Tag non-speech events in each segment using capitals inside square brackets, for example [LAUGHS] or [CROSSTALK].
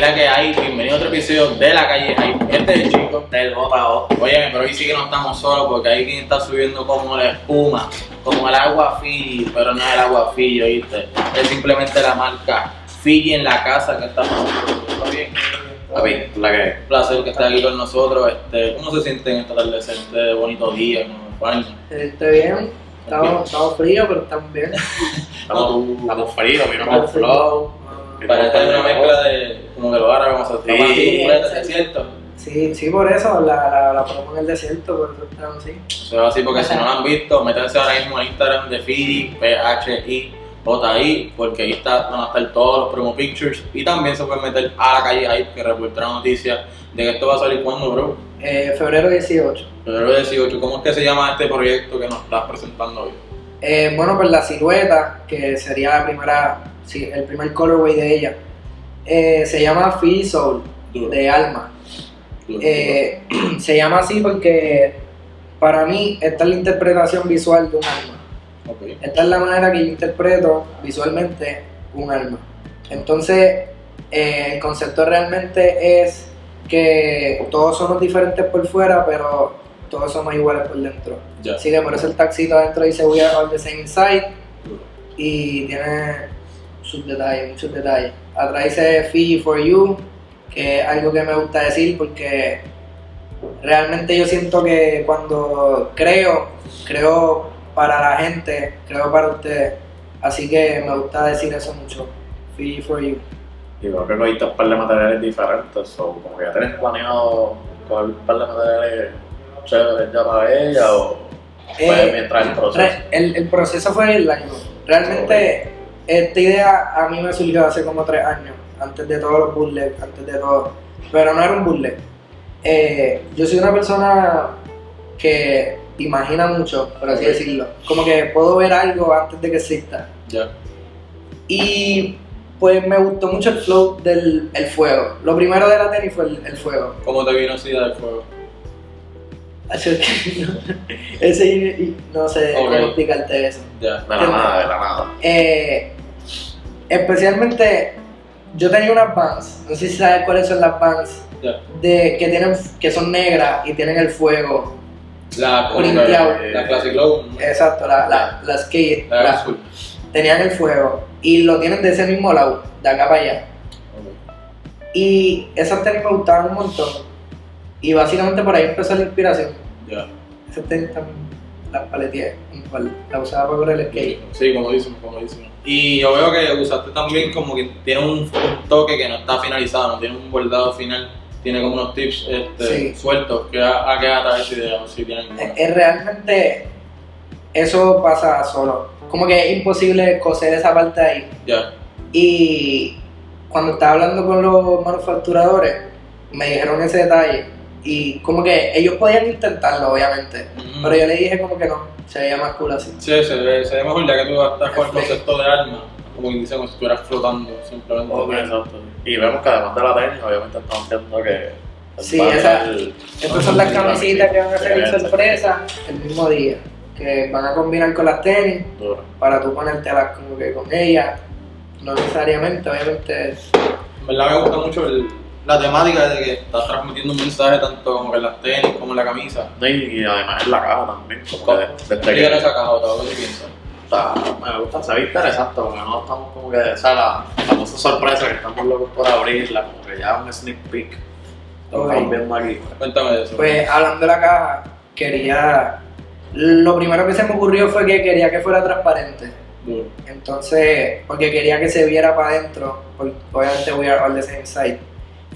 la que hay. Bienvenido a otro episodio de La Calle Hay. Este es el chico del JO. Oye, pero hoy sí que no estamos solos porque hay quien está subiendo como la espuma, como el agua Fiji, pero no es el agua Fiji, ¿oíste? Es simplemente la marca Fiji en la casa que estamos ¿Todo bien? Papi, la que Un placer que estés aquí con nosotros. Este, ¿Cómo se sienten esta tarde este bonito día? ¿no? Baño? Esté bien, estamos, estamos fríos, pero estamos bien. [LAUGHS] estamos, estamos fríos, vino con flow. Para esta es una mezcla de como que lo árabes, vamos a hacer Sí. ¿es cierto? Sí, sí, por eso la, la, la ponemos en el desierto, por eso estamos así. Eso es así porque si no lo han visto, métanse ahora mismo en Instagram de Fiji, P-H-I-J-I, porque ahí está, van a estar todos los promo pictures y también se pueden meter a la calle ahí que reporta la noticia de que esto va a salir cuando, bro. Eh, febrero 18. Febrero 18, ¿cómo es que se llama este proyecto que nos estás presentando hoy? Eh, bueno, pues la silueta, que sería la primera, sí, el primer colorway de ella, eh, se llama Feel Soul, de alma. Eh, [CLEARS THROAT] se llama así porque para mí esta es la interpretación visual de un alma. Esta es la manera que yo interpreto visualmente un alma. Entonces, eh, el concepto realmente es que todos somos diferentes por fuera, pero todos somos iguales por dentro. Ya. Así que por eso el taxito adentro dice We are all the same inside y tiene sus detalles, muchos detalles. Atrás dice Fiji for you, que es algo que me gusta decir porque realmente yo siento que cuando creo, creo para la gente, creo para ustedes. Así que me gusta decir eso mucho. Fiji for you. Y creo que cogiste un par de materiales diferentes, o como que ya tenés planeado coger un par de materiales chéveres ya para ella, o fue Eh, mientras el proceso. El, el proceso fue el año. Realmente esta idea a mí me surgió hace como tres años, antes de todos los bootlegs, antes de todo. Pero no era un bootleg. Eh, yo soy una persona que imagina mucho, por así decirlo. Como que puedo ver algo antes de que exista. Ya. Y pues me gustó mucho el flow del el fuego. Lo primero de la tenis fue el, el fuego. ¿Cómo te vino así del fuego? Así es que [LAUGHS] no- Ese no sé Ok. cómo explicarte eso. Ya. De la nada, de la nada. Eh, especialmente, yo tenía unas Vans, no sé si sabes cuáles son las Vans, Ya. de, que, tienen, que son negras y tienen el fuego. La, Printeado. la Classic Low. Exacto, la, la, la skate, La la- tenían el fuego y lo tienen de ese mismo lado, de acá para allá. Y esas tenis me gustaban un montón. Y básicamente por ahí empezó la inspiración. Ya. Esas tenis también las paleteé, igual, la usaba para correr el skate. Sí, comodísimo, comodísimo. Y yo veo que usaste también como que tiene un, un toque que no está finalizado, no tiene un bordado final, tiene como unos tips este, Sí. sueltos que a, a qué atrae esa idea, si tienen eh, realmente eso pasa solo. Como que es imposible coser esa parte ahí. Ya, Y cuando estaba hablando con los manufacturadores, me dijeron ese detalle. Y como que ellos podían intentarlo, obviamente. Pero yo le dije como que no, se veía más cool así. Sí, se ve, se ve mejor ya que tú estás con el concepto de alma, como que dice como si estuvieras flotando simplemente. Exacto. Y vemos que además de la tenis, obviamente estamos viendo que. Sí, esa- Estas son las camisitas que van a ser sorpresa el mismo día. Que van a combinar con las tenis Duro. para tú ponértelas como que con ellas. No necesariamente, obviamente. En verdad me gusta mucho el- la temática de que estás transmitiendo un mensaje tanto como que en las tenis como en la camisa. No, Y además en la caja también. Como que desde ¿Qué que le sacas otra? ¿Qué piensas? está, me gusta, se ve interesante porque no estamos como que, o sea, la famosa sorpresa que estamos locos por abrirla, como que ya un sneak peek. Lo Ok. estamos viendo aquí. Cuéntame de eso. Pues hablando de la caja, quería. Lo primero que se me ocurrió fue que quería que fuera transparente. Entonces, porque quería que se viera para adentro, porque obviamente we are all the same side.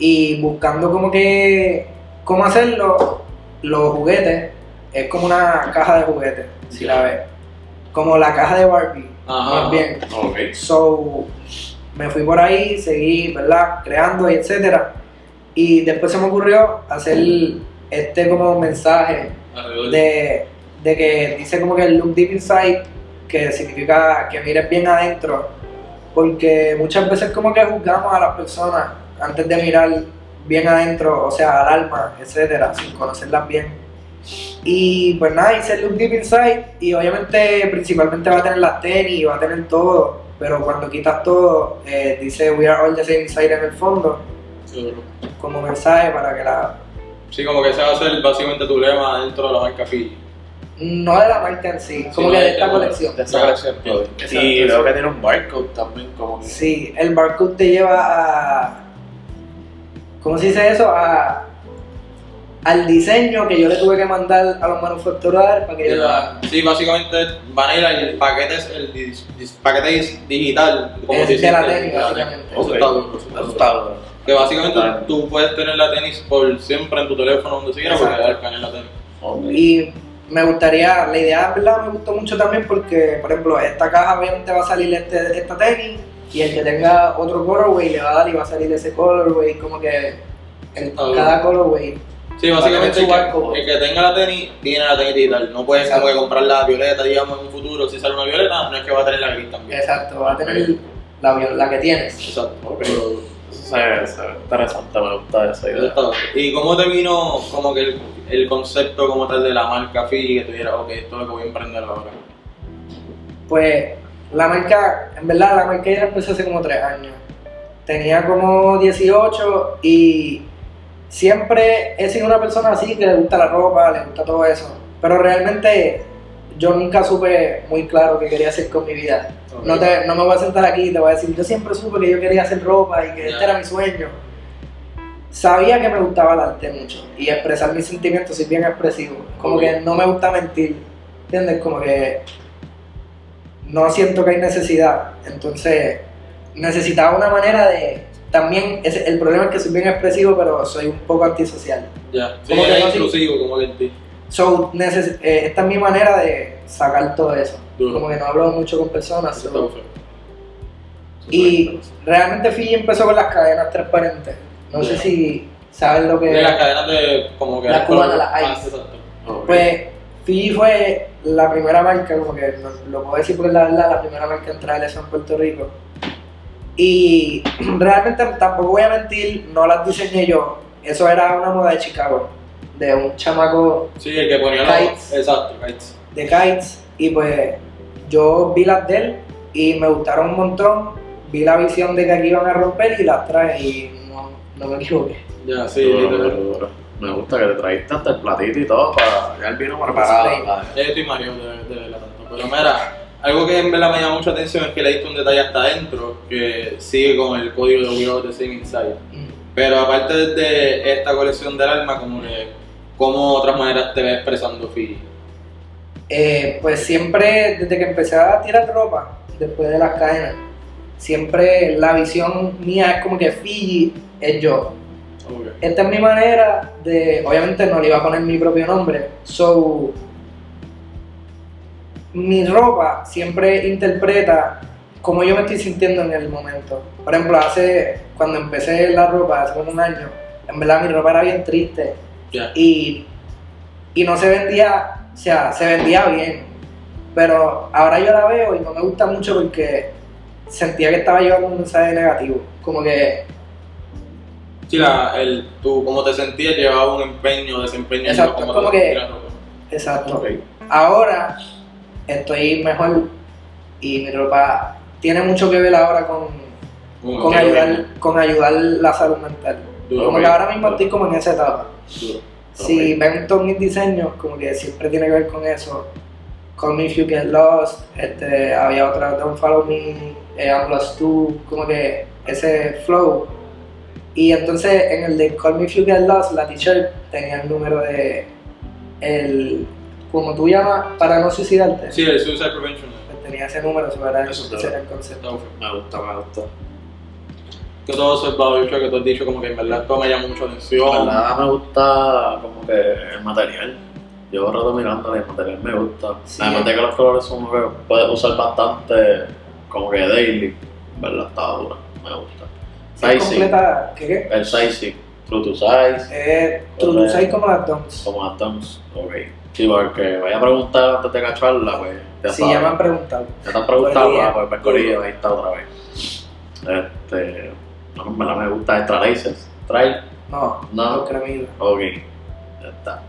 Y buscando como que cómo hacerlo, los juguetes, es como una caja de juguetes, si la ves. Como la caja de Barbie, Ajá. más bien. So, me fui por ahí, seguí, ¿verdad? Creando y etcétera. Y después se me ocurrió hacer este como mensaje de, de que dice como que el look deep inside, que significa que mires bien adentro, porque muchas veces como que juzgamos a las personas antes de mirar bien adentro, o sea, al alma, etcétera, sin conocerlas bien. Y pues nada, hice el look deep inside y obviamente principalmente va a tener las tenis, va a tener todo, pero cuando quitas todo, eh, dice We are all the same inside en el fondo, Seguro. como mensaje para que la. Sí, como que ese va a ser básicamente tu lema dentro de la marca Fiji. No de la marca en sí, como Sí, que de- de esta de- colección. De esa Ya, colección. Y creo sí. que tiene un barcode también, como que. Sí, el barcode te lleva a. ¿Cómo se dice eso? A, al diseño que yo le tuve que mandar a los manufacturadores para que ellos lo hagan. Sí, básicamente van a ir al paquete, el dis- dis- paquete dis- digital, como Es se de la dice, tenis, de la básicamente. tenis. Eso está duro. Que básicamente bien. tú puedes tener la tenis por siempre en tu teléfono, donde sea, porque a escanear la tenis. Ok. Y me gustaría, la idea en verdad me gustó mucho también porque, por ejemplo, esta caja obviamente va a salir este, esta tenis y el que tenga otro colorway le va a dar y va a salir ese colorway, como que en Está bien. cada colorway. Sí, básicamente el que, el que tenga la tenis tiene la tenis digital. No puedes como que comprar la violeta, digamos, en un futuro. Si sale una violeta, no es que va a tener la gris también. Exacto, va a tener la, la que tienes. Exacto. Pero- interesante, me gusta esa idea. ¿Y cómo te vino como que el, el concepto como tal de la marca Fiji que tú dijeras, ok, esto es lo que voy a emprender ahora? Pues la marca, en verdad la marca ya empezó hace como tres años. Tenía como 18 y siempre he sido una persona así que le gusta la ropa, le gusta todo eso. Pero realmente yo nunca supe muy claro qué quería hacer con mi vida. No, te, no me voy a sentar aquí y te voy a decir, yo siempre supe que yo quería hacer ropa y que Ya. este era mi sueño. Sabía que me gustaba el arte mucho y expresar mis sentimientos, soy bien expresivo. Como Ok. que no me gusta mentir, ¿entiendes? Como que no siento que hay necesidad. Entonces necesitaba una manera de... También ese- el problema es que soy bien expresivo, pero soy un poco antisocial. Ya, sí, Como que es no- inclusivo, como que en ti. So, neces- eh, esta es mi manera de sacar todo eso. Duro. Como que no hablo mucho con personas. So-. Y realmente Fiji empezó con las cadenas transparentes. No sé si sabes lo que De las cadenas de como que... La cubana, la Ah, Ice. Pues Fiji fue la primera marca, como que no- lo puedo decir porque la verdad, la primera marca en traer eso en Puerto Rico. Y [CLEARS THROAT] realmente tampoco voy a mentir, no las diseñé yo. Eso era una moda de Chicago, de un chamaco Sí, el que ponía Kites. los... Exacto, kites. de kites. Y pues yo vi las de él y me gustaron un montón. Vi la visión de que aquí iban a romper y las traje y no, no me equivoqué. Ya, sí, duro, duro. Me gusta que te trajiste hasta el platito y todo para ya el vino preparado. Ya yo estoy Mario de, de verla tanto. Pero mira, algo que en verdad me llama mucha atención es que le diste un detalle hasta adentro que sigue con el código de Are the Same Inside. Mm. Pero aparte de esta colección del alma, como que, ¿cómo otras maneras te ves expresando Fiji? Eh, pues siempre, desde que empecé a tirar ropa, después de las cadenas, siempre la visión mía es como que Fiji es yo. Esta es mi manera de, obviamente no le iba a poner mi propio nombre, so mi ropa siempre interpreta cómo yo me estoy sintiendo en el momento. Por ejemplo, hace, cuando empecé la ropa, hace como un año, en verdad mi ropa era bien triste. Y, y no se vendía, o sea, se vendía bien, pero ahora yo la veo y no me gusta mucho porque sentía que estaba llevando un mensaje negativo, como que Sí, la, el, tú, como te sentías, llevaba un empeño, desempeño. Exacto, cómo como te que-. Exacto. Ahora estoy mejor y mi ropa tiene mucho que ver ahora con, Como con, ayudar, con ayudar la salud mental. Duro, Como que ahora mismo estoy como en esa etapa. duro. Si ven todos mis diseños, como que siempre tiene que ver con eso. Call Me If You Get Lost, este, había otra, Don't Follow Me, eh, I'm Lost Too, como que ese flow. Y entonces en el de Call Me If You Get Lost, la t-shirt tenía el número de, el, como tú llamas, para no suicidarte. Sí, el Suicide Prevention. Pues tenía ese número, eso era, Eso ese era el concepto. Me gusta, me gusta. Que todo eso es Bobby que tú has dicho, como que en verdad esto me llama mucho atención. En verdad me gusta como que el material. Llevo rato mirando el material me gusta. Sí. Además de que los colores son que puedes usar bastante como que daily. En verdad está dura, me gusta. Completa, ¿qué qué? El sizing. True to size. Eh, tú lo usas como las Dons. Como Atoms. Ok. Sí, porque vaya a preguntar antes de cacharla, pues. Ya sabes. ya me han preguntado. Ya te han preguntado, Corillo. ah, pues pues Corillo, ahí está otra vez. Este. No, me gusta extra laces. Trail. No, No. cremidos. Ok. Ya está.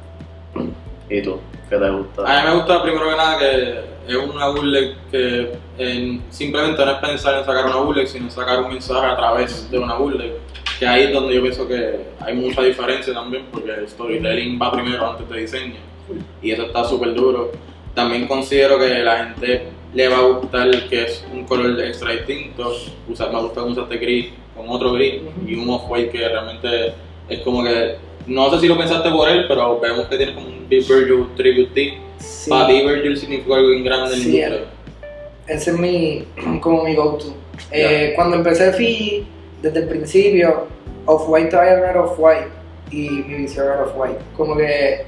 ¿Y tú? ¿Qué te gusta? A mí me gusta primero que nada que es una bootleg que eh, simplemente no es pensar en sacar una bootleg, sino sacar un mensaje a través de una bootleg. Que ahí es donde yo pienso que hay mucha diferencia también, porque el storytelling va primero antes de diseño. Y eso está súper duro. También considero que la gente le va a gustar que es un color extra distinto. Usa, me gusta que usaste gris con otro gris y un off-white que realmente es como que no sé si lo pensaste por él, pero vemos que tiene como un Big Virgil Tribute. Sí, Para ti Virgil significa algo bien grande en la Sí, ese es mi, [CLEARS THROAT] como mi go-to. Eh, Cuando empecé Fiji, desde el principio, Off-White todavía no era Off-White y mi visión era Off-White. Como que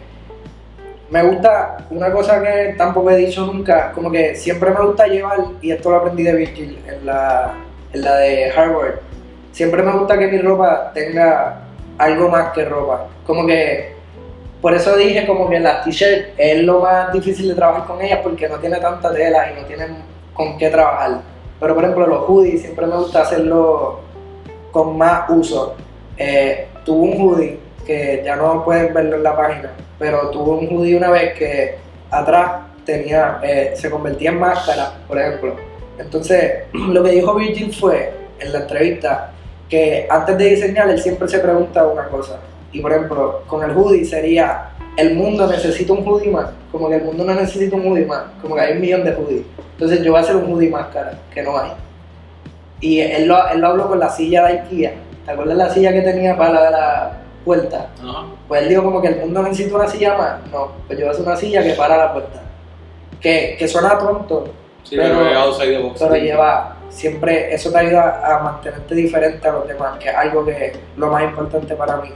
me gusta, una cosa que tampoco he dicho nunca, como que siempre me gusta llevar, y esto lo aprendí de Virgil en la, en la de Harvard, siempre me gusta que mi ropa tenga algo más que ropa. Como que, por eso dije como que las t-shirts es lo más difícil de trabajar con ellas porque no tiene tanta tela y no tienen con qué trabajar. Pero por ejemplo los hoodies siempre me gusta hacerlo con más uso. Eh, tuve un hoodie que ya no pueden verlo en la página, pero tuve un hoodie una vez que atrás tenía, eh, se convertía en máscara, por ejemplo. Entonces, [CLEARS THROAT] lo que dijo Virgil fue en la entrevista que antes de diseñar él siempre se pregunta una cosa. Y por ejemplo, con el hoodie sería, el mundo necesita un hoodie más. Como que el mundo no necesita un hoodie más. Como que hay un millón de hoodies. Entonces yo voy a hacer un hoodie máscara, que no hay. Y él lo, él lo habló con la silla de Ikea. ¿Te acuerdas la silla que tenía para la la puerta? Ajá. Pues él dijo como que el mundo necesita una silla más. No, pues yo voy a hacer una silla que para la puerta. Que, que suena tonto, Sí, Pero- the box. pero lleva siempre, eso te ayuda a mantenerte diferente a los demás, que es algo que es lo más importante para mí.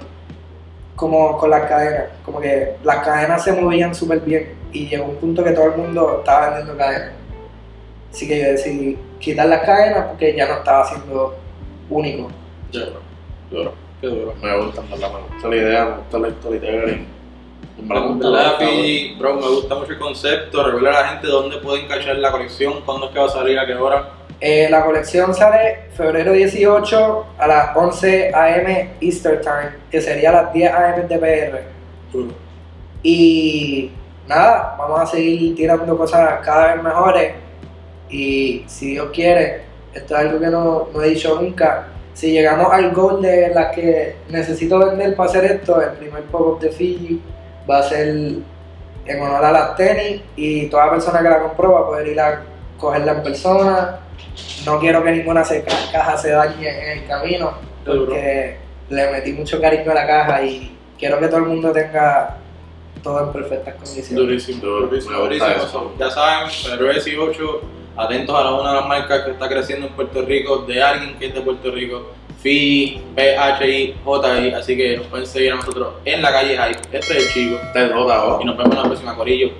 Como con las cadenas, como que las cadenas se movían súper bien y llegó un punto que todo el mundo estaba vendiendo cadenas. Así que yo decidí quitar las cadenas porque ya no estaba siendo único. Duro, duro. Qué duro. Me gusta, me gusta la idea, me gusta la storytelling. Gusta, Fiji, bro, me gusta mucho el concepto. Revela a la gente dónde pueden cachar la colección, cuándo es que va a salir, a qué hora. Eh, la colección sale febrero 18 a las 11 am Easter Time, que sería las 10 am de PR. Y nada, vamos a seguir tirando cosas cada vez mejores. Y si Dios quiere, esto es algo que no, no he dicho nunca. Si llegamos al goal de las que necesito vender para hacer esto, el primer pop-up de Fiji va a ser en honor a las tenis y toda persona que la compró va a poder ir a cogerla en persona. No quiero que ninguna se- caja se dañe en el camino porque le metí mucho cariño a la caja y quiero que todo el mundo tenga todo en perfectas condiciones. Durísimo, durísimo, durísimo. Ya saben, febrero 18, atentos a la- una de las marcas que está creciendo en Puerto Rico, de alguien que es de Puerto Rico, Fiji, PHI, JI, así que nos pueden seguir a nosotros en la calle Hype. Este es el chico Este es otra, y nos vemos en la próxima Corillo.